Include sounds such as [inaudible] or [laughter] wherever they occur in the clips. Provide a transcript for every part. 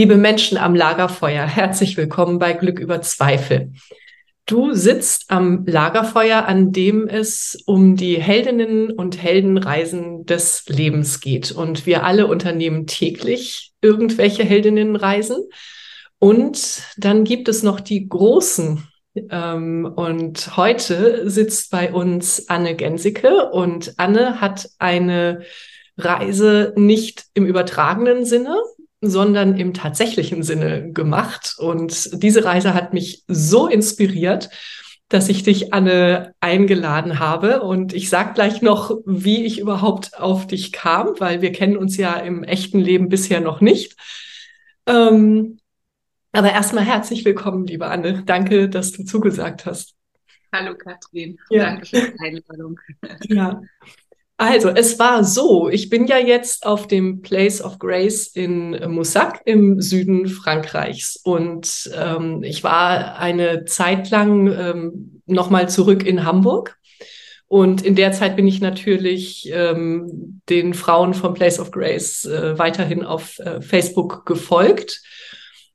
Liebe Menschen am Lagerfeuer, herzlich willkommen bei Glück über Zweifel. Du sitzt am Lagerfeuer, an dem es um die Heldinnen und Heldenreisen des Lebens geht. Und wir alle unternehmen täglich irgendwelche Heldinnenreisen. Und dann gibt es noch die großen. Ähm, und heute sitzt bei uns Anne Gensicke und Anne hat eine Reise nicht im übertragenen Sinne, sondern im tatsächlichen Sinne gemacht. Und diese Reise hat mich so inspiriert, dass ich dich, Anne, eingeladen habe. Und ich sag gleich noch, wie ich überhaupt auf dich kam, weil wir kennen uns ja im echten Leben bisher noch nicht. Ähm, aber erstmal herzlich willkommen, liebe Anne. Danke, dass du zugesagt hast. Hallo Katrin, ja. danke für die Einladung. Ja. Also, es war so, ich bin ja jetzt auf dem Place of Grace in Moussac im Süden Frankreichs und ähm, ich war eine Zeit lang ähm, nochmal zurück in Hamburg. Und in der Zeit bin ich natürlich ähm, den Frauen vom Place of Grace äh, weiterhin auf äh, Facebook gefolgt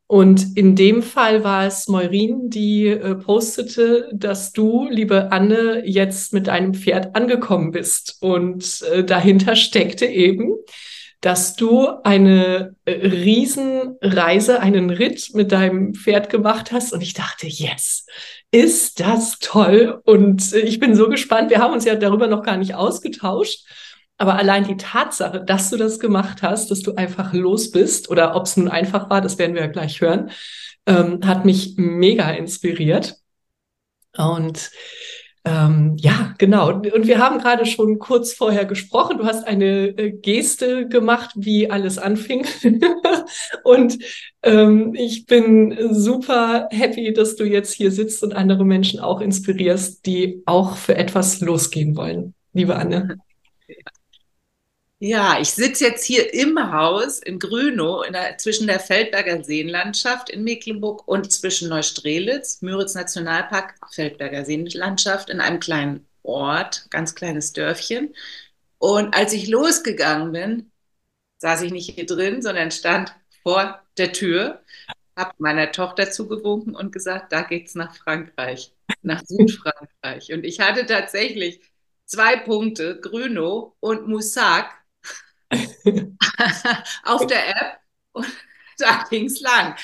und in dem Fall war es Meurin, die äh, postete, dass du, liebe Anne, jetzt mit deinem Pferd angekommen bist. Und äh, dahinter steckte eben, dass du eine äh, Riesenreise, einen Ritt mit deinem Pferd gemacht hast. Und ich dachte, yes, ist das toll. Und äh, ich bin so gespannt. Wir haben uns ja darüber noch gar nicht ausgetauscht. Aber allein die Tatsache, dass du das gemacht hast, dass du einfach los bist, oder ob es nun einfach war, das werden wir ja gleich hören, ähm, hat mich mega inspiriert. Und ähm, ja, genau. Und wir haben gerade schon kurz vorher gesprochen. Du hast eine äh, Geste gemacht, wie alles anfing. [laughs] und ähm, ich bin super happy, dass du jetzt hier sitzt und andere Menschen auch inspirierst, die auch für etwas losgehen wollen. Liebe Anne. Ja, ich sitze jetzt hier im Haus in Grünow in der, zwischen der Feldberger Seenlandschaft in Mecklenburg und zwischen Neustrelitz, Müritz Nationalpark, Feldberger Seenlandschaft in einem kleinen Ort, ganz kleines Dörfchen. Und als ich losgegangen bin, saß ich nicht hier drin, sondern stand vor der Tür, habe meiner Tochter zugewunken und gesagt, da geht's nach Frankreich, nach Südfrankreich. Und ich hatte tatsächlich zwei Punkte, Grünow und Moussac [laughs] auf der App und [laughs] da ging es lang.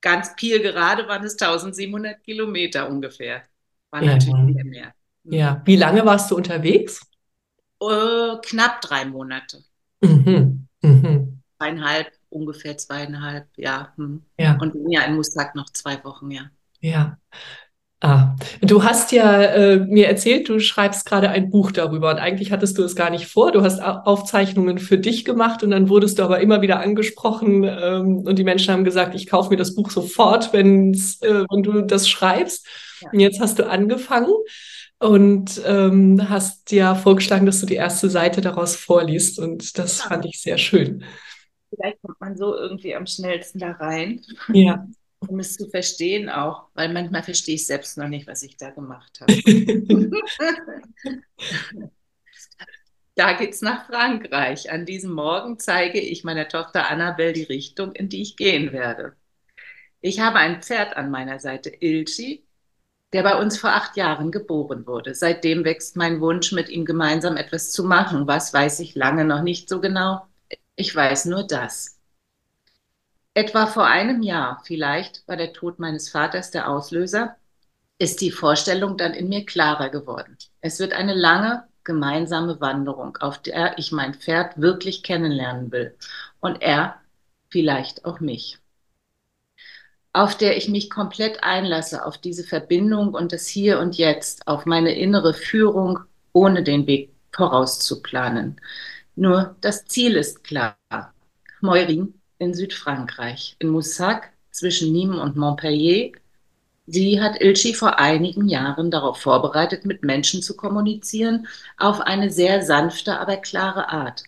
Ganz Piel gerade waren es 1700 Kilometer ungefähr. War ja, natürlich mehr. Mhm. Ja, wie lange warst du unterwegs? Uh, knapp drei Monate. Mhm. Mhm. Zweieinhalb, ungefähr zweieinhalb, ja. Hm. ja. Und ja, in Mustak noch zwei Wochen, ja. Ja. Ah, du hast ja äh, mir erzählt, du schreibst gerade ein Buch darüber und eigentlich hattest du es gar nicht vor. Du hast Aufzeichnungen für dich gemacht und dann wurdest du aber immer wieder angesprochen ähm, und die Menschen haben gesagt, ich kaufe mir das Buch sofort, wenn's, äh, wenn du das schreibst. Ja. Und jetzt hast du angefangen und ähm, hast ja vorgeschlagen, dass du die erste Seite daraus vorliest und das ja. fand ich sehr schön. Vielleicht kommt man so irgendwie am schnellsten da rein. Ja [laughs] um es zu verstehen auch, weil manchmal verstehe ich selbst noch nicht, was ich da gemacht habe. [laughs] da geht es nach Frankreich. An diesem Morgen zeige ich meiner Tochter Annabelle die Richtung, in die ich gehen werde. Ich habe ein Pferd an meiner Seite, Ilchi, der bei uns vor acht Jahren geboren wurde. Seitdem wächst mein Wunsch, mit ihm gemeinsam etwas zu machen. Was weiß ich lange noch nicht so genau. Ich weiß nur das. Etwa vor einem Jahr, vielleicht war der Tod meines Vaters der Auslöser, ist die Vorstellung dann in mir klarer geworden. Es wird eine lange gemeinsame Wanderung, auf der ich mein Pferd wirklich kennenlernen will und er vielleicht auch mich. Auf der ich mich komplett einlasse auf diese Verbindung und das Hier und Jetzt, auf meine innere Führung, ohne den Weg vorauszuplanen. Nur das Ziel ist klar. Meurin in Südfrankreich, in Moussac zwischen Nîmes und Montpellier. Sie hat Ilchi vor einigen Jahren darauf vorbereitet, mit Menschen zu kommunizieren, auf eine sehr sanfte, aber klare Art.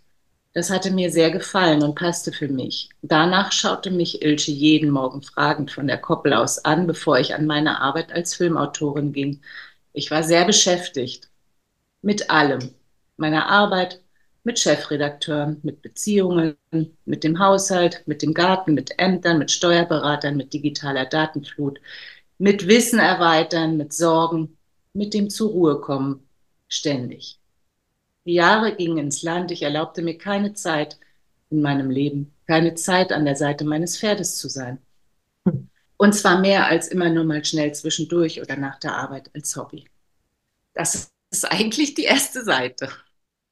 Das hatte mir sehr gefallen und passte für mich. Danach schaute mich Ilche jeden Morgen fragend von der Koppel aus an, bevor ich an meine Arbeit als Filmautorin ging. Ich war sehr beschäftigt. Mit allem. Meiner Arbeit, mit Chefredakteuren, mit Beziehungen, mit dem Haushalt, mit dem Garten, mit Ämtern, mit Steuerberatern, mit digitaler Datenflut, mit Wissen erweitern, mit Sorgen, mit dem zur Ruhe kommen, ständig. Die Jahre gingen ins Land, ich erlaubte mir keine Zeit in meinem Leben, keine Zeit an der Seite meines Pferdes zu sein. Und zwar mehr als immer nur mal schnell zwischendurch oder nach der Arbeit als Hobby. Das ist eigentlich die erste Seite.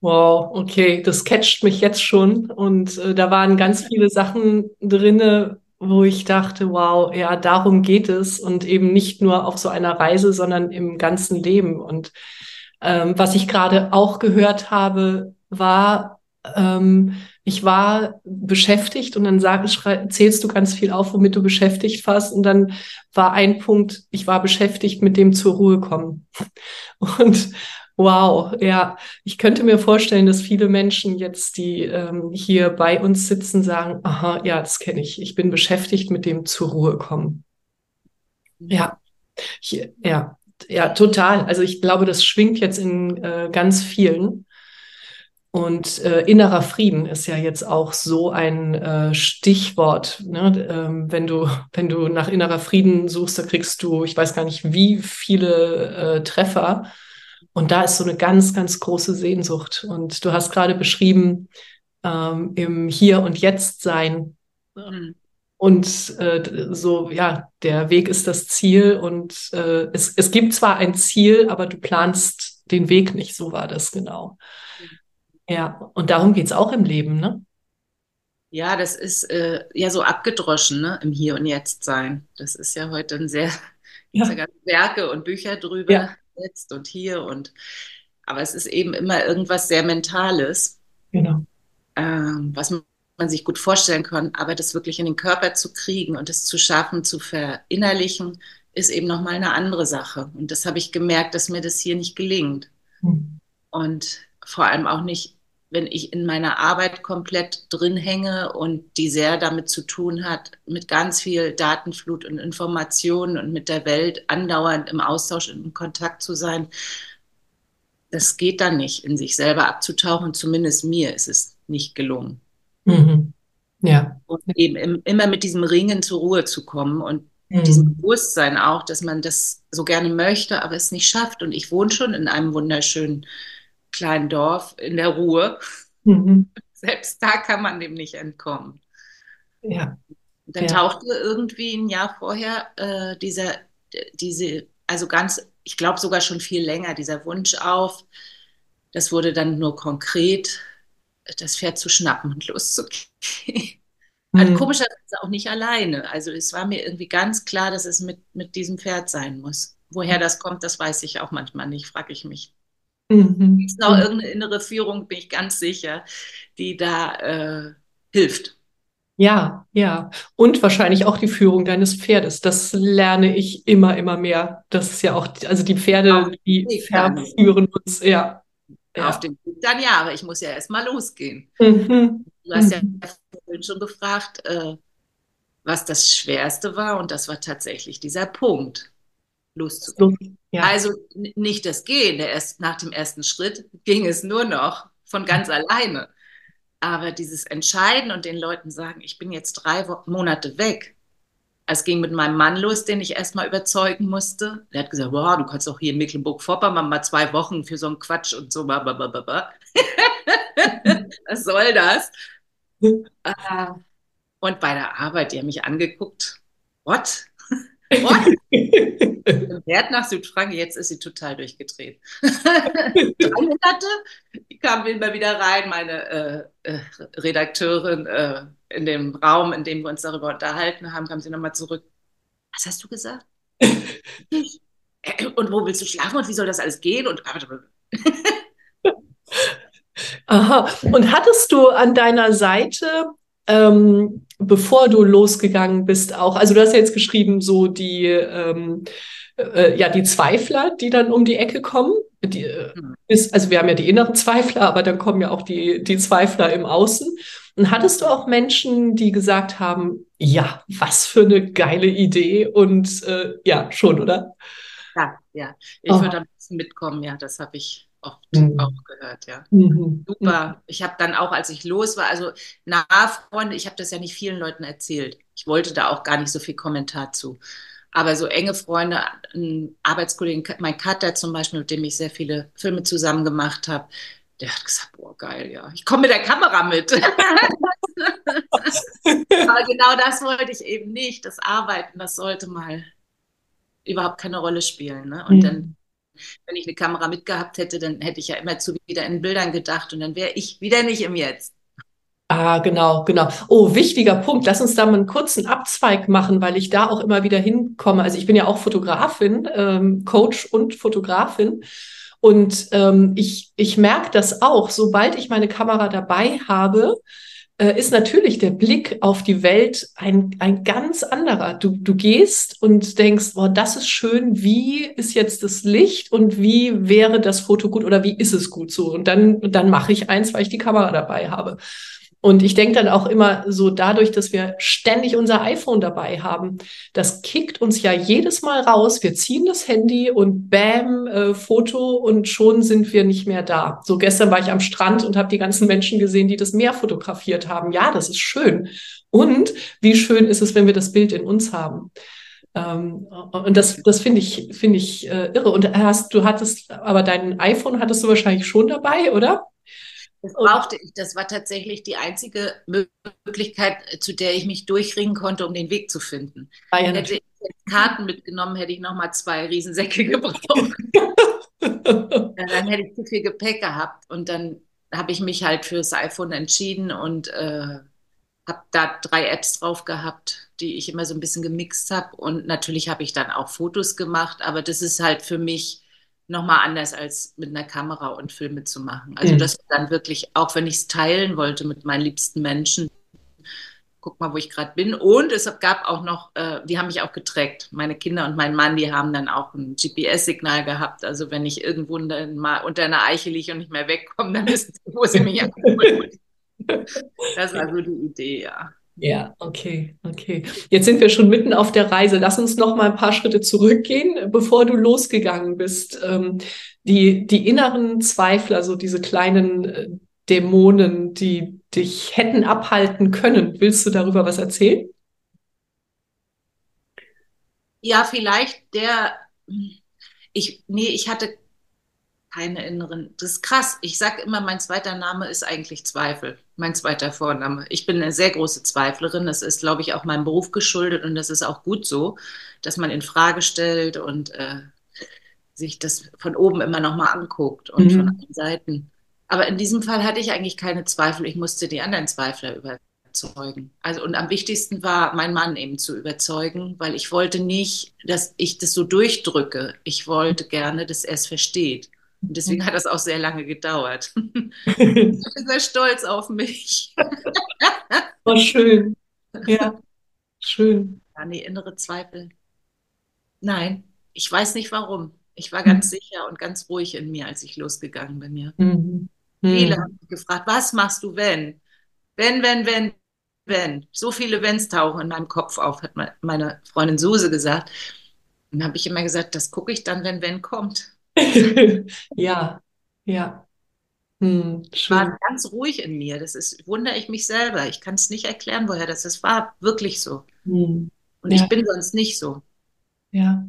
Wow, okay, das catcht mich jetzt schon. Und äh, da waren ganz viele Sachen drinne, wo ich dachte, wow, ja, darum geht es und eben nicht nur auf so einer Reise, sondern im ganzen Leben. Und ähm, was ich gerade auch gehört habe, war, ähm, ich war beschäftigt und dann sag, zählst du ganz viel auf, womit du beschäftigt warst. Und dann war ein Punkt, ich war beschäftigt mit dem zur Ruhe kommen. [laughs] Und wow, ja, ich könnte mir vorstellen, dass viele Menschen jetzt, die ähm, hier bei uns sitzen, sagen, aha, ja, das kenne ich. Ich bin beschäftigt mit dem zur Ruhe kommen. Ja, hier, ja, ja, total. Also ich glaube, das schwingt jetzt in äh, ganz vielen. Und äh, innerer Frieden ist ja jetzt auch so ein äh, Stichwort. Ne? Ähm, wenn du wenn du nach innerer Frieden suchst, da kriegst du, ich weiß gar nicht, wie viele äh, Treffer. Und da ist so eine ganz ganz große Sehnsucht. Und du hast gerade beschrieben ähm, im Hier und Jetzt sein. Mhm. Und äh, so, ja, der Weg ist das Ziel und äh, es, es gibt zwar ein Ziel, aber du planst den Weg nicht, so war das genau. Ja, und darum geht es auch im Leben, ne? Ja, das ist äh, ja so abgedroschen, ne? Im Hier und Jetzt sein. Das ist ja heute ein sehr, ja. ganz [laughs] Werke und Bücher drüber, ja. Jetzt und hier und aber es ist eben immer irgendwas sehr Mentales. Genau. Ähm, was man sich gut vorstellen kann, aber das wirklich in den Körper zu kriegen und es zu schaffen, zu verinnerlichen, ist eben nochmal eine andere Sache. Und das habe ich gemerkt, dass mir das hier nicht gelingt. Mhm. Und vor allem auch nicht, wenn ich in meiner Arbeit komplett drin hänge und die sehr damit zu tun hat, mit ganz viel Datenflut und Informationen und mit der Welt andauernd im Austausch und in Kontakt zu sein. Das geht dann nicht, in sich selber abzutauchen. Zumindest mir ist es nicht gelungen. Mhm. Ja. Und eben im, immer mit diesem Ringen zur Ruhe zu kommen und mhm. diesem Bewusstsein auch, dass man das so gerne möchte, aber es nicht schafft. Und ich wohne schon in einem wunderschönen kleinen Dorf in der Ruhe. Mhm. Selbst da kann man dem nicht entkommen. Ja. Dann ja. tauchte irgendwie ein Jahr vorher äh, dieser, diese, also ganz, ich glaube sogar schon viel länger, dieser Wunsch auf. Das wurde dann nur konkret das Pferd zu schnappen und loszugehen. Also mhm. komischerweise auch nicht alleine. Also es war mir irgendwie ganz klar, dass es mit, mit diesem Pferd sein muss. Woher das kommt, das weiß ich auch manchmal nicht, frage ich mich. Mhm. Ist noch irgendeine innere Führung, bin ich ganz sicher, die da äh, hilft. Ja, ja. Und wahrscheinlich auch die Führung deines Pferdes. Das lerne ich immer, immer mehr. Das ist ja auch, also die Pferde, die verführen uns, ja. Ja. Auf dem Weg dann ja, aber ich muss ja erst mal losgehen. Mhm. Du hast mhm. ja schon gefragt, äh, was das Schwerste war und das war tatsächlich dieser Punkt, loszugehen. Ja. Also nicht das Gehen, der erst, nach dem ersten Schritt ging es nur noch von ganz alleine. Aber dieses Entscheiden und den Leuten sagen, ich bin jetzt drei Monate weg, es ging mit meinem Mann los, den ich erstmal überzeugen musste. Der hat gesagt, wow, du kannst doch hier in Mecklenburg-Vorpommern mal zwei Wochen für so einen Quatsch und so. [laughs] Was soll das? Äh, und bei der Arbeit, die haben mich angeguckt. What? What? [laughs] Wert nach Südfrankreich, jetzt ist sie total durchgedreht. [laughs] Drei Monate, ich kam immer wieder rein, meine äh, äh, Redakteurin äh, in dem Raum, in dem wir uns darüber unterhalten haben, kam sie nochmal zurück. Was hast du gesagt? Und wo willst du schlafen und wie soll das alles gehen? Und [laughs] Aha. Und hattest du an deiner Seite ähm, bevor du losgegangen bist, auch, also du hast ja jetzt geschrieben, so die, ähm, äh, ja, die Zweifler, die dann um die Ecke kommen. Die, äh, hm. ist, also wir haben ja die inneren Zweifler, aber dann kommen ja auch die, die Zweifler im Außen. Und hattest du auch Menschen, die gesagt haben, ja, was für eine geile Idee und äh, ja, schon, oder? Ja, ja. Ich oh. würde am besten mitkommen, ja, das habe ich oft mhm. auch gehört, ja. Mhm. Super. Ich habe dann auch, als ich los war, also nahe Freunde, ich habe das ja nicht vielen Leuten erzählt. Ich wollte da auch gar nicht so viel Kommentar zu. Aber so enge Freunde, ein Arbeitskollegen, mein Cutter zum Beispiel, mit dem ich sehr viele Filme zusammen gemacht habe, der hat gesagt, boah, geil, ja. Ich komme mit der Kamera mit. [laughs] Aber genau das wollte ich eben nicht. Das Arbeiten, das sollte mal überhaupt keine Rolle spielen. Ne? Und mhm. dann wenn ich eine Kamera mitgehabt hätte, dann hätte ich ja immer zu wieder in Bildern gedacht und dann wäre ich wieder nicht im Jetzt. Ah, genau, genau. Oh, wichtiger Punkt. Lass uns da mal einen kurzen Abzweig machen, weil ich da auch immer wieder hinkomme. Also ich bin ja auch Fotografin, ähm, Coach und Fotografin. Und ähm, ich, ich merke das auch, sobald ich meine Kamera dabei habe, äh, ist natürlich der Blick auf die Welt ein, ein ganz anderer. Du, du gehst und denkst, boah, das ist schön, wie ist jetzt das Licht und wie wäre das Foto gut oder wie ist es gut so? Und dann, dann mache ich eins, weil ich die Kamera dabei habe. Und ich denke dann auch immer so dadurch, dass wir ständig unser iPhone dabei haben, das kickt uns ja jedes Mal raus. Wir ziehen das Handy und bam, äh, Foto und schon sind wir nicht mehr da. So gestern war ich am Strand und habe die ganzen Menschen gesehen, die das Meer fotografiert haben. Ja, das ist schön. Und wie schön ist es, wenn wir das Bild in uns haben. Ähm, und das, das finde ich, finde ich äh, irre. Und hast, du hattest, aber dein iPhone hattest du wahrscheinlich schon dabei, oder? Das brauchte ich. Das war tatsächlich die einzige Möglichkeit, zu der ich mich durchringen konnte, um den Weg zu finden. Ah, ja, hätte ich Karten mitgenommen, hätte ich nochmal zwei Riesensäcke [laughs] gebraucht. dann hätte ich zu viel Gepäck gehabt. Und dann habe ich mich halt fürs iPhone entschieden und äh, habe da drei Apps drauf gehabt, die ich immer so ein bisschen gemixt habe. Und natürlich habe ich dann auch Fotos gemacht, aber das ist halt für mich nochmal anders als mit einer Kamera und Filme zu machen. Also mhm. das dann wirklich, auch wenn ich es teilen wollte mit meinen liebsten Menschen, guck mal, wo ich gerade bin. Und es gab auch noch, äh, die haben mich auch getrackt. Meine Kinder und mein Mann, die haben dann auch ein GPS-Signal gehabt. Also wenn ich irgendwo mal unter einer Eiche liege und nicht mehr wegkomme, dann wissen sie, wo sie mich abholen. [laughs] Das war so die Idee, ja. Ja, okay, okay. Jetzt sind wir schon mitten auf der Reise. Lass uns noch mal ein paar Schritte zurückgehen, bevor du losgegangen bist. Ähm, die, die inneren Zweifler, so diese kleinen äh, Dämonen, die dich hätten abhalten können. Willst du darüber was erzählen? Ja, vielleicht der, ich, nee, ich hatte keine inneren. Das ist krass. Ich sage immer, mein zweiter Name ist eigentlich Zweifel. Mein zweiter Vorname. Ich bin eine sehr große Zweiflerin. Das ist, glaube ich, auch meinem Beruf geschuldet und das ist auch gut so, dass man in Frage stellt und äh, sich das von oben immer nochmal anguckt und mhm. von allen Seiten. Aber in diesem Fall hatte ich eigentlich keine Zweifel. Ich musste die anderen Zweifler überzeugen. Also und am wichtigsten war, meinen Mann eben zu überzeugen, weil ich wollte nicht, dass ich das so durchdrücke. Ich wollte gerne, dass er es versteht. Und deswegen hat das auch sehr lange gedauert. [laughs] ich bin sehr stolz auf mich. War [laughs] schön. Ja, schön. Ja, nee, innere Zweifel. Nein, ich weiß nicht warum. Ich war ganz mhm. sicher und ganz ruhig in mir, als ich losgegangen bin. Ja. Mhm. Viele mhm. haben mich gefragt, was machst du, wenn? Wenn, wenn, wenn, wenn. So viele Wenns tauchen in meinem Kopf auf, hat meine Freundin Suse gesagt. Und dann habe ich immer gesagt, das gucke ich dann, wenn wenn kommt. [laughs] ja, ja. Hm. War ganz ruhig in mir. Das ist, wundere ich mich selber. Ich kann es nicht erklären, woher das ist. War wirklich so. Hm. Und ja. ich bin sonst nicht so. Ja.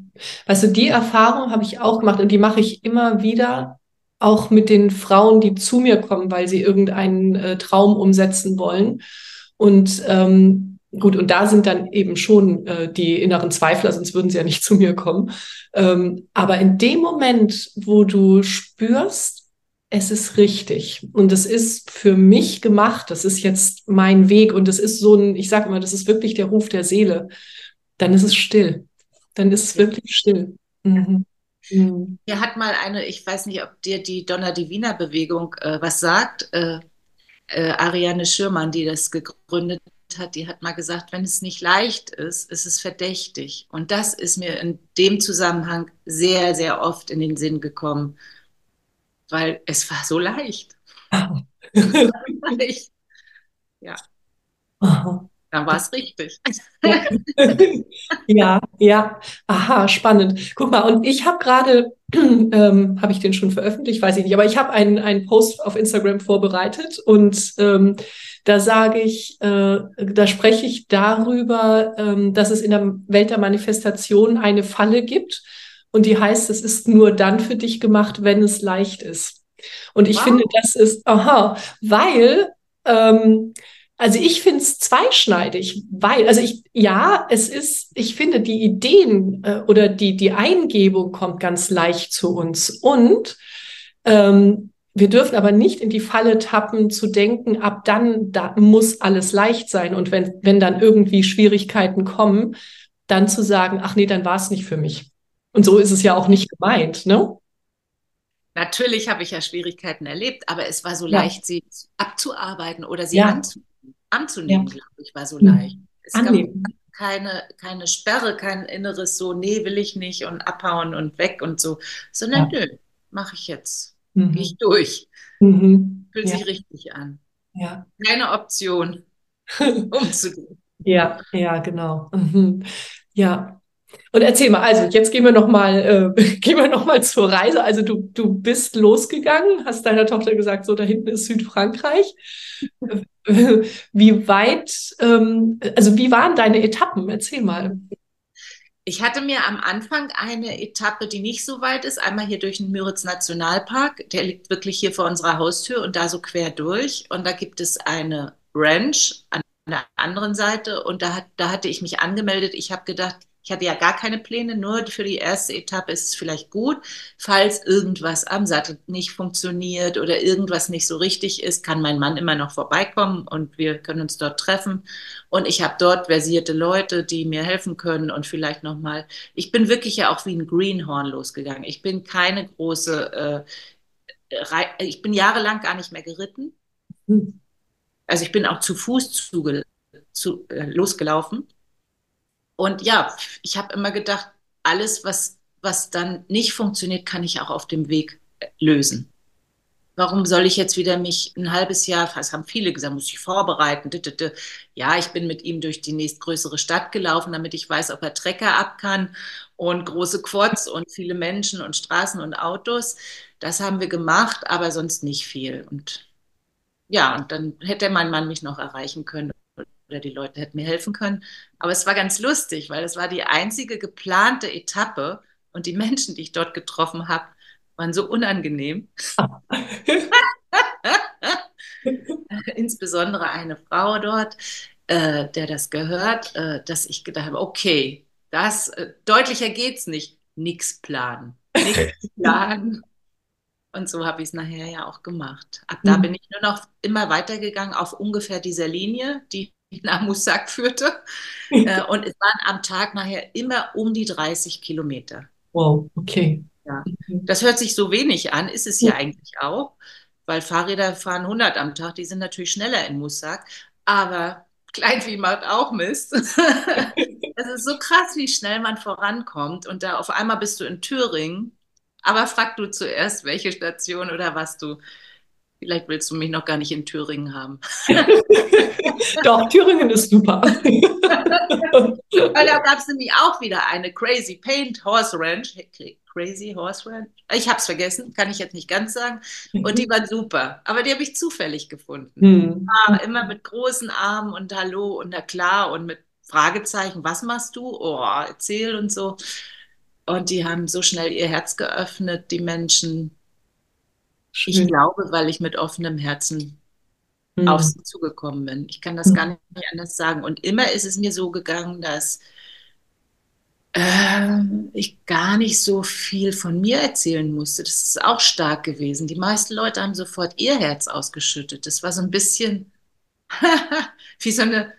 Weißt du, die Erfahrung habe ich auch gemacht und die mache ich immer wieder, auch mit den Frauen, die zu mir kommen, weil sie irgendeinen äh, Traum umsetzen wollen. Und ähm, Gut, und da sind dann eben schon äh, die inneren Zweifler, sonst würden sie ja nicht [laughs] zu mir kommen. Ähm, aber in dem Moment, wo du spürst, es ist richtig und es ist für mich gemacht, das ist jetzt mein Weg und es ist so ein, ich sage immer, das ist wirklich der Ruf der Seele, dann ist es still. Dann ist es wirklich still. Mhm. Mhm. Hier hat mal eine, ich weiß nicht, ob dir die Donna Divina Bewegung äh, was sagt, äh, äh, Ariane Schürmann, die das gegründet hat, die hat mal gesagt, wenn es nicht leicht ist, ist es verdächtig. Und das ist mir in dem Zusammenhang sehr, sehr oft in den Sinn gekommen, weil es war so leicht. [laughs] [laughs] ja. Aha. Dann war es richtig. [laughs] ja, ja. Aha, spannend. Guck mal, und ich habe gerade, [clears throat] ähm, habe ich den schon veröffentlicht, weiß ich nicht, aber ich habe einen, einen Post auf Instagram vorbereitet und ähm, da sage ich, äh, da spreche ich darüber, ähm, dass es in der Welt der Manifestation eine Falle gibt und die heißt, es ist nur dann für dich gemacht, wenn es leicht ist. Und ich wow. finde, das ist, aha, weil ähm, also ich finde es zweischneidig, weil, also ich, ja, es ist, ich finde, die Ideen äh, oder die, die Eingebung kommt ganz leicht zu uns. Und ähm, wir dürfen aber nicht in die Falle tappen, zu denken, ab dann da muss alles leicht sein. Und wenn, wenn dann irgendwie Schwierigkeiten kommen, dann zu sagen, ach nee, dann war es nicht für mich. Und so ist es ja auch nicht gemeint, ne? Natürlich habe ich ja Schwierigkeiten erlebt, aber es war so ja. leicht, sie abzuarbeiten oder sie ja. anzunehmen anzunehmen, ja. glaube ich, war so mhm. leicht. Es Annehmen. gab keine, keine Sperre, kein inneres so, nee, will ich nicht und abhauen und weg und so, sondern ja. nö, mache ich jetzt. Mhm. Gehe ich durch. Mhm. Fühlt ja. sich richtig an. Ja. Keine Option, [laughs] umzugehen. Ja, ja, genau. Mhm. Ja, und erzähl mal, also jetzt gehen wir noch mal, äh, [laughs] noch zur Reise. Also du, du bist losgegangen, hast deiner Tochter gesagt, so da hinten ist Südfrankreich. [laughs] Wie weit, ähm, also wie waren deine Etappen? Erzähl mal. Ich hatte mir am Anfang eine Etappe, die nicht so weit ist, einmal hier durch den Müritz Nationalpark. Der liegt wirklich hier vor unserer Haustür und da so quer durch. Und da gibt es eine Ranch an der anderen Seite. Und da, hat, da hatte ich mich angemeldet. Ich habe gedacht, ich hatte ja gar keine Pläne, nur für die erste Etappe ist es vielleicht gut. Falls irgendwas am Sattel nicht funktioniert oder irgendwas nicht so richtig ist, kann mein Mann immer noch vorbeikommen und wir können uns dort treffen. Und ich habe dort versierte Leute, die mir helfen können und vielleicht nochmal. Ich bin wirklich ja auch wie ein Greenhorn losgegangen. Ich bin keine große, äh, ich bin jahrelang gar nicht mehr geritten. Hm. Also ich bin auch zu Fuß zuge zu, äh, losgelaufen und ja, ich habe immer gedacht, alles, was, was dann nicht funktioniert, kann ich auch auf dem Weg äh, lösen. Warum soll ich jetzt wieder mich ein halbes Jahr, das haben viele gesagt, muss ich vorbereiten. Ja, ich bin mit ihm durch die nächstgrößere Stadt gelaufen, damit ich weiß, ob er Trecker ab kann und große Quads und viele Menschen und Straßen und Autos. Das haben wir gemacht, aber sonst nicht viel. Und ja, und dann hätte mein Mann mich noch erreichen können oder die Leute hätten mir helfen können. Aber es war ganz lustig, weil es war die einzige geplante Etappe und die [laughs] Menschen, die ich dort getroffen habe, waren so unangenehm. [laughs] Insbesondere eine Frau dort, äh, der das gehört, äh, dass ich gedacht habe, okay, das äh, deutlicher geht's nicht. Nix planen. Nix planen. Und so habe ich es nachher ja auch gemacht. Ab da mhm. bin ich nur noch immer weitergegangen auf ungefähr dieser Linie, die nach Musak führte. Äh, und es waren am Tag nachher immer um die 30 Kilometer. Wow, okay. Ja. Mhm. Das hört sich so wenig an, ist es ja, ja eigentlich auch, weil Fahrräder fahren 100 am Tag, die sind natürlich schneller in Musak, aber Kleinvieh macht auch Mist. [laughs] Es ist so krass, wie schnell man vorankommt und da auf einmal bist du in Thüringen, aber frag du zuerst, welche Station oder was du Vielleicht willst du mich noch gar nicht in Thüringen haben. [laughs] Doch, Thüringen ist super. [laughs] Weil da gab es nämlich auch wieder eine Crazy Paint Horse Ranch. Crazy Horse Ranch? Ich habe es vergessen, kann ich jetzt nicht ganz sagen. Und die war super. Aber die habe ich zufällig gefunden. Mhm. War immer mit großen Armen und Hallo und na klar und mit Fragezeichen. Was machst du? Oh, erzähl und so. Und die haben so schnell ihr Herz geöffnet, die Menschen Schön. Ich glaube, weil ich mit offenem Herzen mhm. auf sie zugekommen bin. Ich kann das mhm. gar nicht anders sagen. Und immer ist es mir so gegangen, dass äh, ich gar nicht so viel von mir erzählen musste. Das ist auch stark gewesen. Die meisten Leute haben sofort ihr Herz ausgeschüttet. Das war so ein bisschen [laughs] wie so eine,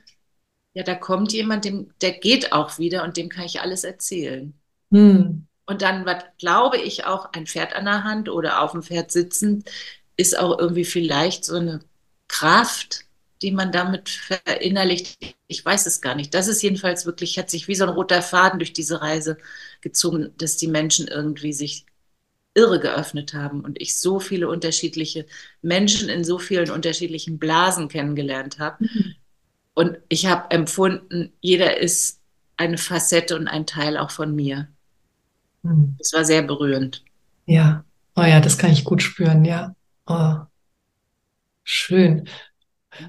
ja, da kommt jemand, dem, der geht auch wieder und dem kann ich alles erzählen. Mhm. Und dann, was glaube ich auch, ein Pferd an der Hand oder auf dem Pferd sitzend, ist auch irgendwie vielleicht so eine Kraft, die man damit verinnerlicht. Ich weiß es gar nicht. Das ist jedenfalls wirklich, hat sich wie so ein roter Faden durch diese Reise gezogen, dass die Menschen irgendwie sich irre geöffnet haben und ich so viele unterschiedliche Menschen in so vielen unterschiedlichen Blasen kennengelernt habe. Mhm. Und ich habe empfunden, jeder ist eine Facette und ein Teil auch von mir. Mhm. Das war sehr berührend. Ja, oh ja, das kann ich gut spüren, ja. Oh. Schön.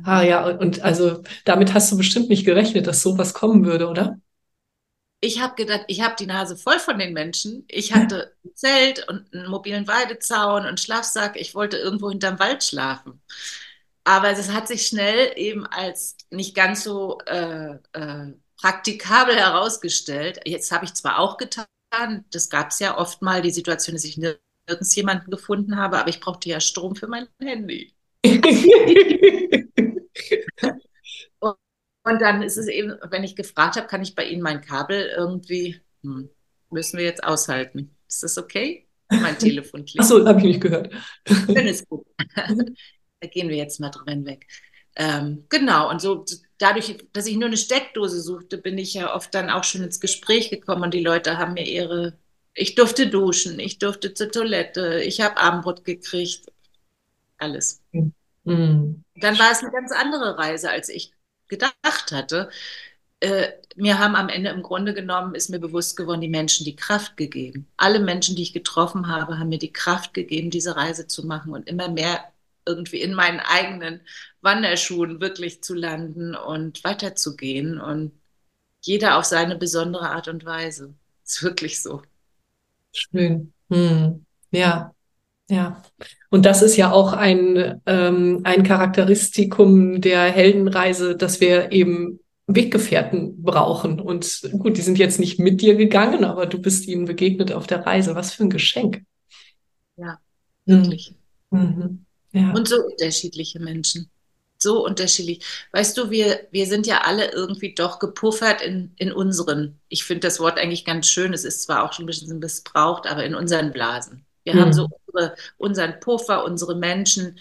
Ah ja, und also damit hast du bestimmt nicht gerechnet, dass sowas kommen würde, oder? Ich habe gedacht, ich habe die Nase voll von den Menschen. Ich hatte [laughs] ein Zelt und einen mobilen Weidezaun und Schlafsack. Ich wollte irgendwo hinterm Wald schlafen. Aber es hat sich schnell eben als nicht ganz so äh, äh, praktikabel herausgestellt. Jetzt habe ich zwar auch getan, das gab es ja oft mal, die Situation, dass ich nirgends jemanden gefunden habe, aber ich brauchte ja Strom für mein Handy. und, [laughs] und, dann ist es eben, wenn ich gefragt habe, kann ich bei Ihnen mein Kabel irgendwie, hm, müssen wir jetzt aushalten. Ist das okay? Mein Telefon klingelt. Achso, habe ich nicht gehört. Ist gut. [laughs] da gehen wir jetzt mal drüber hinweg. Ähm, genau, und so dadurch, dass ich nur eine Steckdose suchte, bin ich ja oft dann auch schon ins Gespräch gekommen und die Leute haben mir ihre, ich durfte duschen, ich durfte zur Toilette, ich habe Abendbrot gekriegt, alles. Mhm. Dann war es eine ganz andere Reise, als ich gedacht hatte. Äh, mir haben am Ende im Grunde genommen, ist mir bewusst geworden, die Menschen die Kraft gegeben. Alle Menschen, die ich getroffen habe, haben mir die Kraft gegeben, diese Reise zu machen und immer mehr irgendwie in meinen eigenen Wanderschuhen wirklich zu landen und weiterzugehen und jeder auf seine besondere Art und Weise. [laughs] Ist wirklich so. Schön. Hm. Ja, ja. Und das ist ja auch ein, ähm, ein Charakteristikum der Heldenreise, dass wir eben Weggefährten brauchen. Und gut, die sind jetzt nicht mit dir gegangen, aber du bist ihnen begegnet auf der Reise. Was für ein Geschenk. Ja, wirklich. Mhm. Ja. Und so unterschiedliche Menschen. So unterschiedlich. Weißt du, wir, wir sind ja alle irgendwie doch gepuffert in, in unseren, ich finde das Wort eigentlich ganz schön, es ist zwar auch schon ein bisschen missbraucht, aber in unseren Blasen. Wir mhm. haben so unsere, unseren Puffer, unsere Menschen,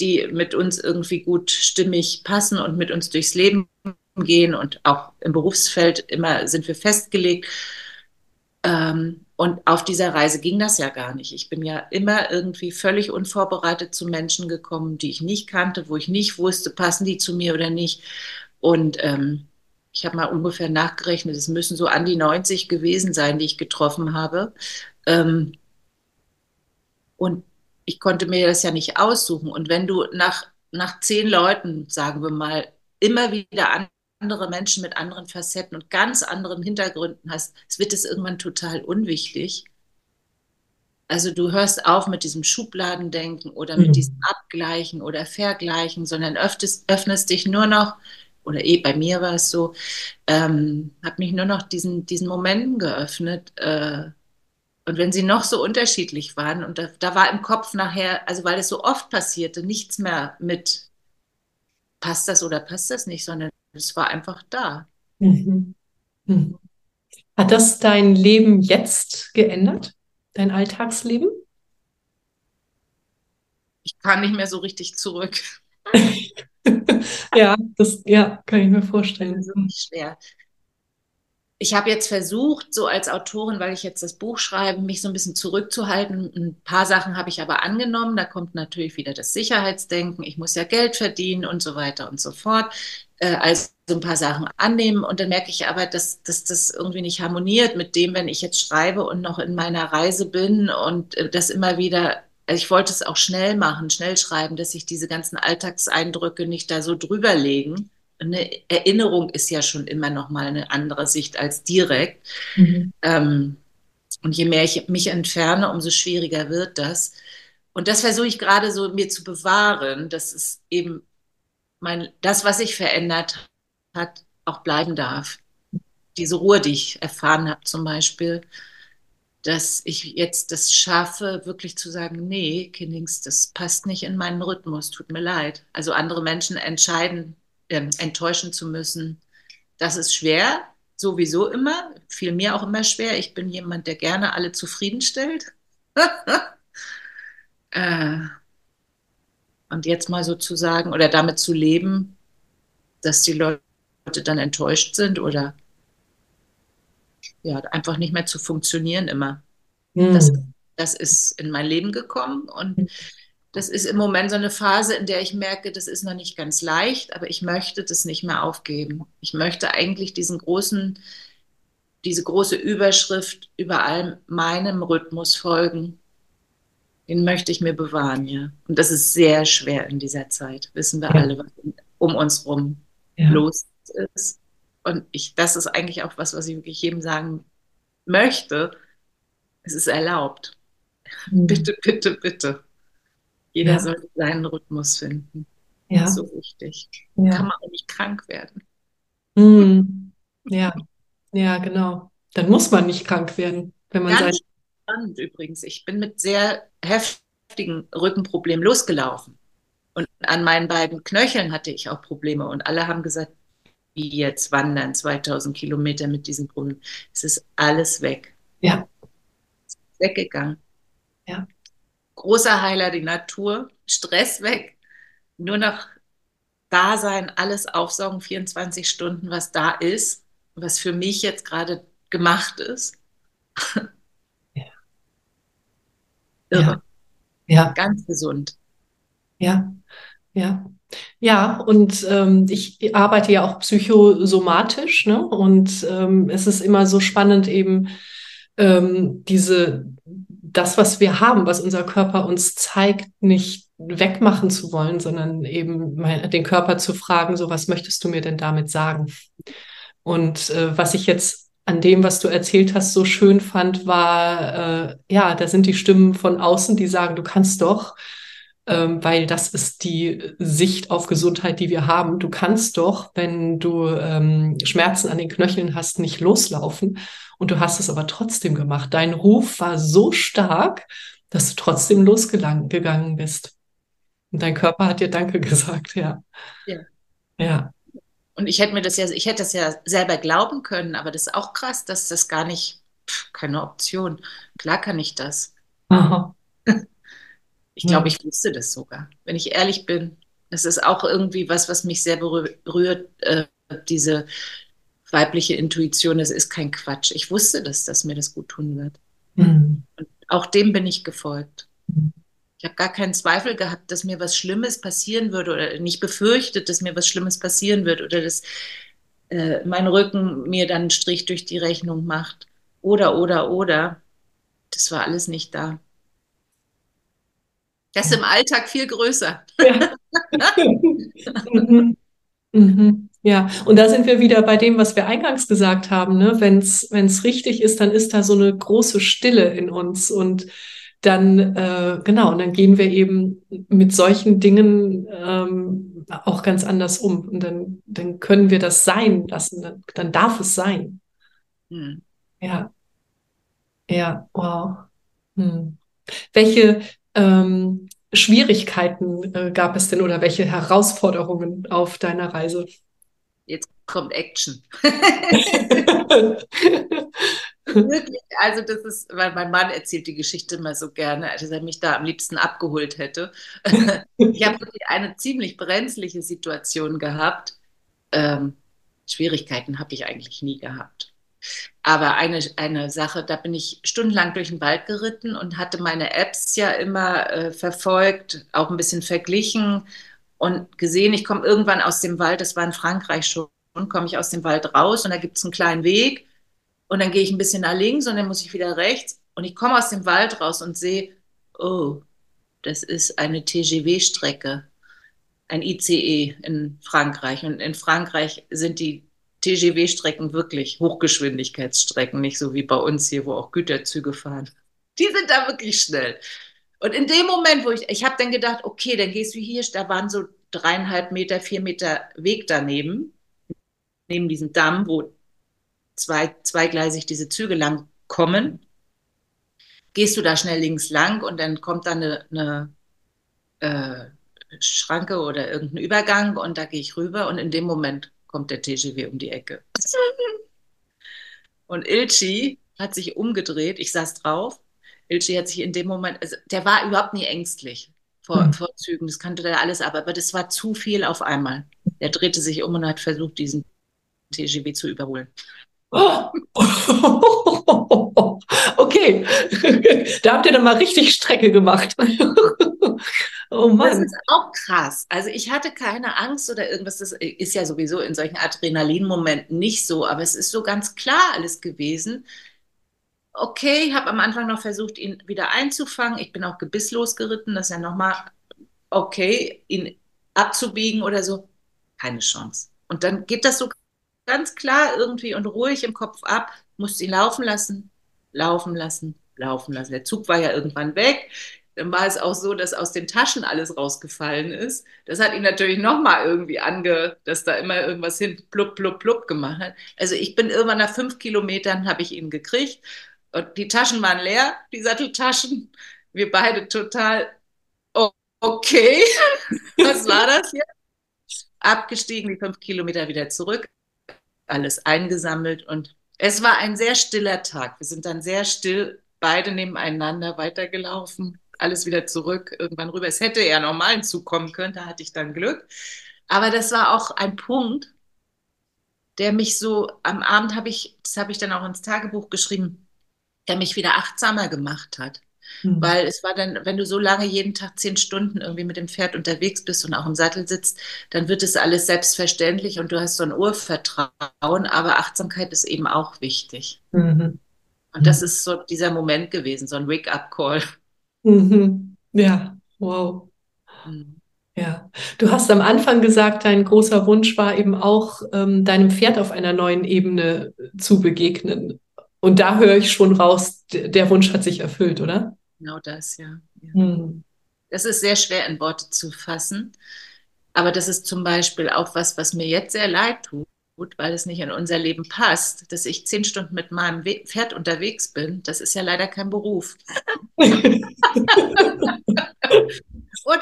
die mit uns irgendwie gut stimmig passen und mit uns durchs Leben gehen und auch im Berufsfeld immer sind wir festgelegt. Ähm, und auf dieser Reise ging das ja gar nicht. Ich bin ja immer irgendwie völlig unvorbereitet zu Menschen gekommen, die ich nicht kannte, wo ich nicht wusste, passen die zu mir oder nicht. Und ähm, ich habe mal ungefähr nachgerechnet, es müssen so an die 90 gewesen sein, die ich getroffen habe. Ähm, und ich konnte mir das ja nicht aussuchen. Und wenn du nach, nach zehn Leuten, sagen wir mal, immer wieder an andere Menschen mit anderen Facetten und ganz anderen Hintergründen hast, es wird es irgendwann total unwichtig. Also du hörst auf mit diesem Schubladendenken oder mit mhm. diesem Abgleichen oder Vergleichen, sondern öffnest, öffnest dich nur noch, oder eh bei mir war es so, ähm, habe mich nur noch diesen, diesen Momenten geöffnet. Äh, und wenn sie noch so unterschiedlich waren, und da, da war im Kopf nachher, also weil es so oft passierte, nichts mehr mit passt das oder passt das nicht, sondern es war einfach da. Mhm. Mhm. Hat das dein Leben jetzt geändert? Dein Alltagsleben? Ich kann nicht mehr so richtig zurück. [laughs] ja, das ja, kann ich mir vorstellen. Das ist schwer ich habe jetzt versucht, so als Autorin, weil ich jetzt das Buch schreibe, mich so ein bisschen zurückzuhalten. Ein paar Sachen habe ich aber angenommen. Da kommt natürlich wieder das Sicherheitsdenken. Ich muss ja Geld verdienen und so weiter und so fort. Äh, also ein paar Sachen annehmen. Und dann merke ich aber, dass, dass das irgendwie nicht harmoniert mit dem, wenn ich jetzt schreibe und noch in meiner Reise bin und äh, das immer wieder also ich wollte es auch schnell machen, schnell schreiben, dass sich diese ganzen Alltagseindrücke nicht da so drüber legen eine Erinnerung ist ja schon immer noch mal eine andere Sicht als direkt. Mhm. Ähm, und je mehr ich mich entferne, umso schwieriger wird das. Und das versuche ich gerade so mir zu bewahren, dass es eben mein, das, was sich verändert hat, auch bleiben darf. Diese Ruhe, die ich erfahren habe zum Beispiel, dass ich jetzt das schaffe, wirklich zu sagen, nee, Kindings, das passt nicht in meinen Rhythmus, tut mir leid. Also andere Menschen entscheiden ähm, enttäuschen zu müssen. Das ist schwer, sowieso immer, fiel mir auch immer schwer. Ich bin jemand, der gerne alle zufriedenstellt. [laughs] äh, und jetzt mal so zu sagen oder damit zu leben, dass die Leute dann enttäuscht sind oder ja, einfach nicht mehr zu funktionieren immer. Mhm. Das, das ist in mein Leben gekommen und hm. Das ist im Moment so eine Phase, in der ich merke, das ist noch nicht ganz leicht, aber ich möchte das nicht mehr aufgeben. Ich möchte eigentlich diesen großen, diese große Überschrift über allem meinem Rhythmus folgen. Den möchte ich mir bewahren, ja. Und das ist sehr schwer in dieser Zeit, wissen wir ja. alle, was um uns rum ja. los ist. Und ich, das ist eigentlich auch was, was ich wirklich jedem sagen möchte. Es ist erlaubt. Mhm. Bitte, bitte, bitte. Jeder ja. sollte seinen Rhythmus finden. Ja. Das ist so wichtig. Ja. Kann man auch nicht krank werden. Mhm. Ja, ja, genau. Dann muss man nicht krank werden, wenn man Ganz spannend übrigens. Ich bin mit sehr heftigen Rückenproblemen losgelaufen. Und an meinen beiden Knöcheln hatte ich auch Probleme. Und alle haben gesagt, wie jetzt wandern, 2000 Kilometer mit diesem Problem. Es ist alles weg. Ja. Es ist weggegangen. Ja. Großer Heiler, die Natur, Stress weg, nur noch da sein, alles aufsaugen, 24 Stunden, was da ist, was für mich jetzt gerade gemacht ist. Ja. Irre. Ja. Ganz gesund. Ja, ja. Ja, und ähm, ich arbeite ja auch psychosomatisch, ne? Und ähm, es ist immer so spannend, eben ähm, diese, das, was wir haben, was unser Körper uns zeigt, nicht wegmachen zu wollen, sondern eben mein, den Körper zu fragen, so was möchtest du mir denn damit sagen? Und äh, was ich jetzt an dem, was du erzählt hast, so schön fand, war, äh, ja, da sind die Stimmen von außen, die sagen, du kannst doch, ähm, weil das ist die Sicht auf Gesundheit, die wir haben. Du kannst doch, wenn du ähm, Schmerzen an den Knöcheln hast, nicht loslaufen. Und du hast es aber trotzdem gemacht. Dein Ruf war so stark, dass du trotzdem losgegangen bist. Und dein Körper hat dir Danke [laughs] gesagt, ja. Ja. Ja. Und ich hätte mir das ja, ich hätte das ja selber glauben können, aber das ist auch krass, dass das gar nicht, pff, keine Option. Klar kann ich das. Aha. Ich glaube, ich wusste das sogar. Wenn ich ehrlich bin, das ist auch irgendwie was, was mich sehr berührt, äh, diese weibliche Intuition, das ist kein Quatsch. Ich wusste das, dass mir das gut tun wird. Mhm. Und auch dem bin ich gefolgt. Mhm. Ich habe gar keinen Zweifel gehabt, dass mir was Schlimmes passieren würde oder nicht befürchtet, dass mir was Schlimmes passieren wird oder dass äh, mein Rücken mir dann einen Strich durch die Rechnung macht. Oder, oder, oder. Das war alles nicht da. Das ist im Alltag viel größer. Ja. mhm. Mhm. Ja, und da sind wir wieder bei dem, was wir eingangs gesagt haben. Ne? Wenn es richtig ist, dann ist da so eine große Stille in uns. Und dann, äh, genau, und dann gehen wir eben mit solchen Dingen ähm, auch ganz anders um. Und dann, dann können wir das sein lassen. Dann, dann darf es sein. Hm. Ja. Ja, wow. Hm. Welche, ähm, Schwierigkeiten äh, gab es denn oder welche Herausforderungen auf deiner Reise? Jetzt kommt Action. [laughs] Wirklich, also das ist, weil mein Mann erzählt die Geschichte immer so gerne, dass er mich da am liebsten abgeholt hätte. [laughs] ich habe wirklich eine ziemlich brenzliche Situation gehabt. Ähm, Schwierigkeiten habe ich eigentlich nie gehabt. Aber eine, eine Sache, da bin ich stundenlang durch den Wald geritten und hatte meine Apps ja immer äh, verfolgt, auch ein bisschen verglichen und gesehen, ich komme irgendwann aus dem Wald, das war in Frankreich schon, komme ich aus dem Wald raus und da gibt es einen kleinen Weg und dann gehe ich ein bisschen nach links und dann muss ich wieder rechts und ich komme aus dem Wald raus und sehe, oh, das ist eine TGW-Strecke, ein ICE in Frankreich. Und in Frankreich sind die TGW-Strecken wirklich Hochgeschwindigkeitsstrecken, nicht so wie bei uns hier, wo auch Güterzüge fahren. Die sind da wirklich schnell. Und in dem Moment, wo ich, ich habe dann gedacht, okay, dann gehst du hier, da waren so dreieinhalb Meter, vier Meter Weg daneben, neben diesem Damm, wo zwei, zweigleisig diese Züge lang kommen. Gehst du da schnell links lang und dann kommt da eine, eine äh, Schranke oder irgendein Übergang und da gehe ich rüber und in dem Moment kommt der TGW um die Ecke. Und Ilchi hat sich umgedreht, ich saß drauf. Ilchi hat sich in dem Moment, also der war überhaupt nie ängstlich vor, mhm. vor Zügen, das kannte der alles, aber, aber das war zu viel auf einmal. Der drehte sich um und hat versucht, diesen TGW zu überholen. [laughs] Okay, [laughs] da habt ihr dann mal richtig Strecke gemacht. [laughs] Oh Mann. Das ist auch krass. Also ich hatte keine Angst oder irgendwas. Das ist ja sowieso in solchen Adrenalinmomenten nicht so, aber es ist so ganz klar alles gewesen. Okay, ich habe am Anfang noch versucht, ihn wieder einzufangen. Ich bin auch gebisslos geritten. Das ist ja nochmal okay, ihn abzubiegen oder so. Keine Chance. Und dann geht das so ganz klar irgendwie und ruhig im Kopf ab, musste ihn laufen lassen, laufen lassen, laufen lassen. Der Zug war ja irgendwann weg. Dann war es auch so, dass aus den Taschen alles rausgefallen ist. Das hat ihn natürlich nochmal irgendwie ange, dass da immer irgendwas hin plupp, plupp, plupp gemacht hat. Also ich bin irgendwann nach fünf Kilometern habe ich ihn gekriegt und die Taschen waren leer, die Satteltaschen. Wir beide total, oh, okay, [laughs] was war das jetzt? Abgestiegen, die fünf Kilometer wieder zurück, alles eingesammelt und es war ein sehr stiller Tag. Wir sind dann sehr still, beide nebeneinander weitergelaufen, alles wieder zurück, irgendwann rüber. Es hätte ja normal zukommen können, da hatte ich dann Glück. Aber das war auch ein Punkt, der mich so, am Abend habe ich, das habe ich dann auch ins Tagebuch geschrieben, der mich wieder achtsamer gemacht hat. Mhm. Weil es war dann, wenn du so lange jeden Tag zehn Stunden irgendwie mit dem Pferd unterwegs bist und auch im Sattel sitzt, dann wird es alles selbstverständlich und du hast so ein Urvertrauen, aber Achtsamkeit ist eben auch wichtig. Mhm. Und das ist so dieser Moment gewesen, so ein Wake-up-Call. Mhm. Ja, wow. Mhm. Ja, du hast am Anfang gesagt, dein großer Wunsch war eben auch, ähm, deinem Pferd auf einer neuen Ebene zu begegnen. Und da höre ich schon raus, der Wunsch hat sich erfüllt, oder? Genau das, ja. ja. Hm. Das ist sehr schwer in Worte zu fassen. Aber das ist zum Beispiel auch was, was mir jetzt sehr leid tut, weil es nicht in unser Leben passt, dass ich zehn Stunden mit meinem Pferd unterwegs bin. Das ist ja leider kein Beruf. [laughs] [laughs] Und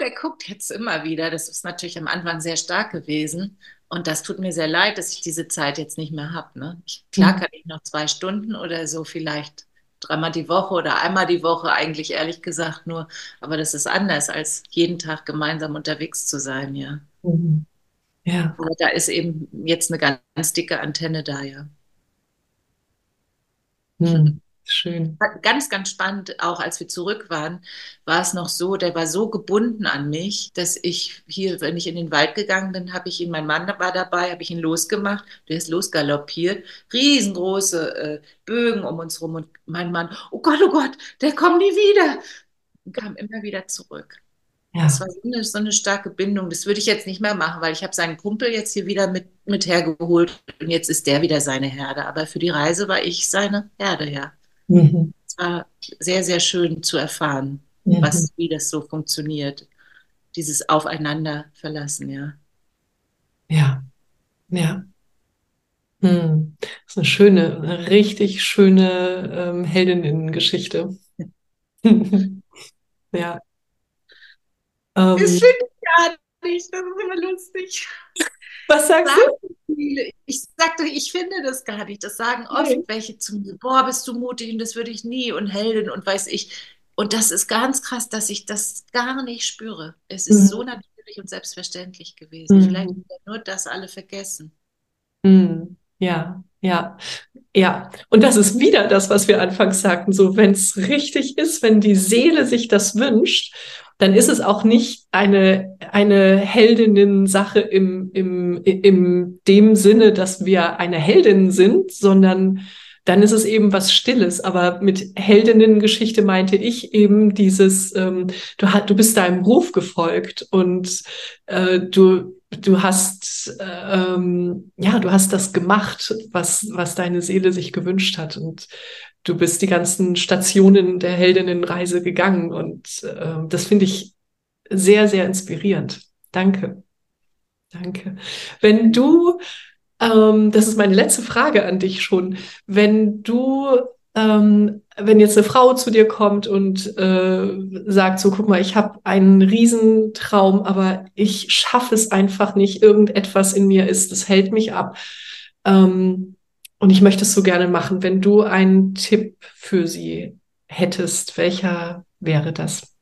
er guckt jetzt immer wieder. Das ist natürlich am Anfang sehr stark gewesen. Und das tut mir sehr leid, dass ich diese Zeit jetzt nicht mehr habe. Ne? klar hm. kann ich noch zwei Stunden oder so vielleicht dreimal die Woche oder einmal die Woche, eigentlich ehrlich gesagt nur. Aber das ist anders, als jeden Tag gemeinsam unterwegs zu sein, ja. Mhm. Ja. Aber da ist eben jetzt eine ganz, ganz dicke Antenne da, ja. Mhm. Schön. Ganz, ganz spannend, auch als wir zurück waren, war es noch so, der war so gebunden an mich, dass ich hier, wenn ich in den Wald gegangen bin, habe ich ihn, mein Mann war dabei, habe ich ihn losgemacht, der ist losgaloppiert, riesengroße äh, Bögen um uns rum und mein Mann, oh Gott, oh Gott, der kommt nie wieder und kam immer wieder zurück. Ja. Das war so eine, so eine, starke Bindung. Das würde ich jetzt nicht mehr machen, weil ich habe seinen Kumpel jetzt hier wieder mit, mit hergeholt und jetzt ist der wieder seine Herde. Aber für die Reise war ich seine Herde, ja. Mhm. Es war sehr, sehr schön zu erfahren, mhm. was, wie das so funktioniert. Dieses Aufeinander verlassen, ja. Ja, ja. Hm. Das ist eine schöne, eine richtig schöne ähm, Heldinnengeschichte. [laughs] ja. Ähm, das finde ich gar nicht, das ist immer lustig. Was sagst du? Ich sagte, ich finde das gar nicht. Das sagen oft nee. welche zu mir, boah, bist du mutig und das würde ich nie und Heldin und weiß ich. Und das ist ganz krass, dass ich das gar nicht spüre. Es ist mhm. so natürlich und selbstverständlich gewesen. Mhm. Vielleicht nur das alle vergessen. Mhm. Ja, ja, ja. Und das ist wieder das, was wir anfangs sagten. So, wenn es richtig ist, wenn die Seele sich das wünscht dann ist es auch nicht eine, eine Heldinnen-Sache im, im, im dem Sinne, dass wir eine Heldin sind, sondern dann ist es eben was Stilles. Aber mit Heldinnen-Geschichte meinte ich eben dieses, ähm, du, du bist deinem Ruf gefolgt und äh, du, du hast, ähm, ja, du hast das gemacht, was, was deine Seele sich gewünscht hat. Und du bist die ganzen Stationen der Heldinnenreise gegangen und äh, das finde ich sehr, sehr inspirierend. Danke. Danke. Wenn du, ähm, das ist meine letzte Frage an dich schon, wenn du, ähm, wenn jetzt eine Frau zu dir kommt und äh, sagt, so guck mal, ich habe einen Riesentraum, aber ich schaffe es einfach nicht, irgendetwas in mir ist, das hält mich ab. Ähm, und ich möchte es so gerne machen. Wenn du einen Tipp für sie hättest, welcher wäre das?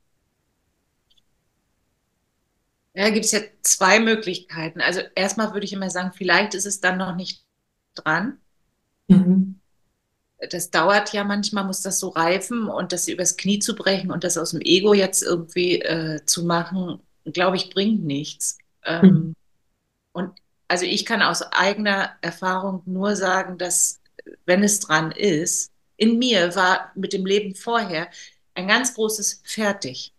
Ja, da gibt es ja zwei Möglichkeiten. Also erstmal würde ich immer sagen, vielleicht ist es dann noch nicht dran. Mhm. Das dauert ja manchmal, muss das so reifen und das übers Knie zu brechen und das aus dem Ego jetzt irgendwie äh, zu machen, glaube ich, bringt nichts. Ähm, mhm. Und also ich kann aus eigener Erfahrung nur sagen, dass wenn es dran ist, in mir war mit dem Leben vorher ein ganz großes Fertig.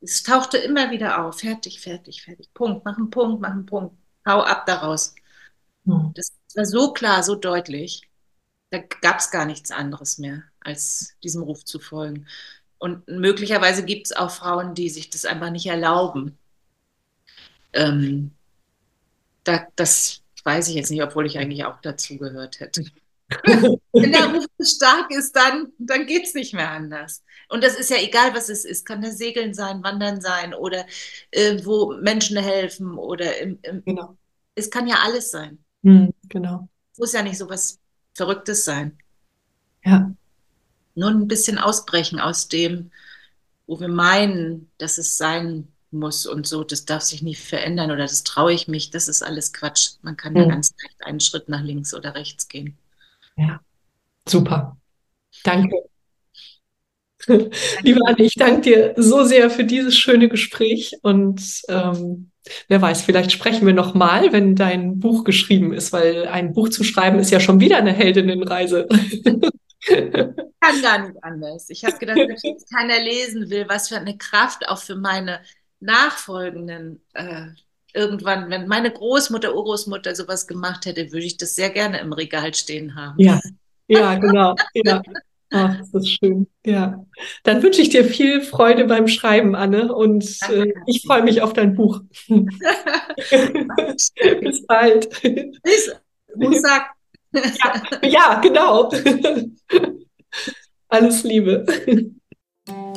Es tauchte immer wieder auf. Fertig, fertig, fertig. Punkt, mach einen Punkt, mach einen Punkt. Hau ab daraus. Mhm. Das war so klar, so deutlich. Da gab es gar nichts anderes mehr, als diesem Ruf zu folgen. Und möglicherweise gibt es auch Frauen, die sich das einfach nicht erlauben. Ähm, da, das weiß ich jetzt nicht, obwohl ich eigentlich auch dazu gehört hätte. [laughs] Wenn der Ruf zu stark ist, dann, dann geht es nicht mehr anders. Und das ist ja egal, was es ist. Kann das Segeln sein, Wandern sein oder äh, wo Menschen helfen oder im, im, genau. es kann ja alles sein. Mhm, genau. Es muss ja nicht so was Verrücktes sein. Ja. Nur ein bisschen ausbrechen aus dem, wo wir meinen, dass es sein muss und so, das darf sich nicht verändern oder das traue ich mich, das ist alles Quatsch. Man kann ja mhm. ganz leicht einen Schritt nach links oder rechts gehen. Ja, super. Danke. Liebe Anne, ich danke dir so sehr für dieses schöne Gespräch und ähm, wer weiß, vielleicht sprechen wir noch mal, wenn dein Buch geschrieben ist, weil ein Buch zu schreiben ist ja schon wieder eine Heldinnenreise. Kann gar nicht anders. Ich habe gedacht, wenn jetzt keiner lesen will, was für eine Kraft auch für meine nachfolgenden äh, irgendwann, wenn meine Großmutter, Urgroßmutter sowas gemacht hätte, würde ich das sehr gerne im Regal stehen haben. Ja, ja, genau. Ja. Ach, das ist schön. Ja. Dann wünsche ich dir viel Freude beim Schreiben, Anne, und äh, ich freue mich auf dein Buch. [laughs] Bis bald. Bis Montag. ja, ja, genau. Alles Liebe.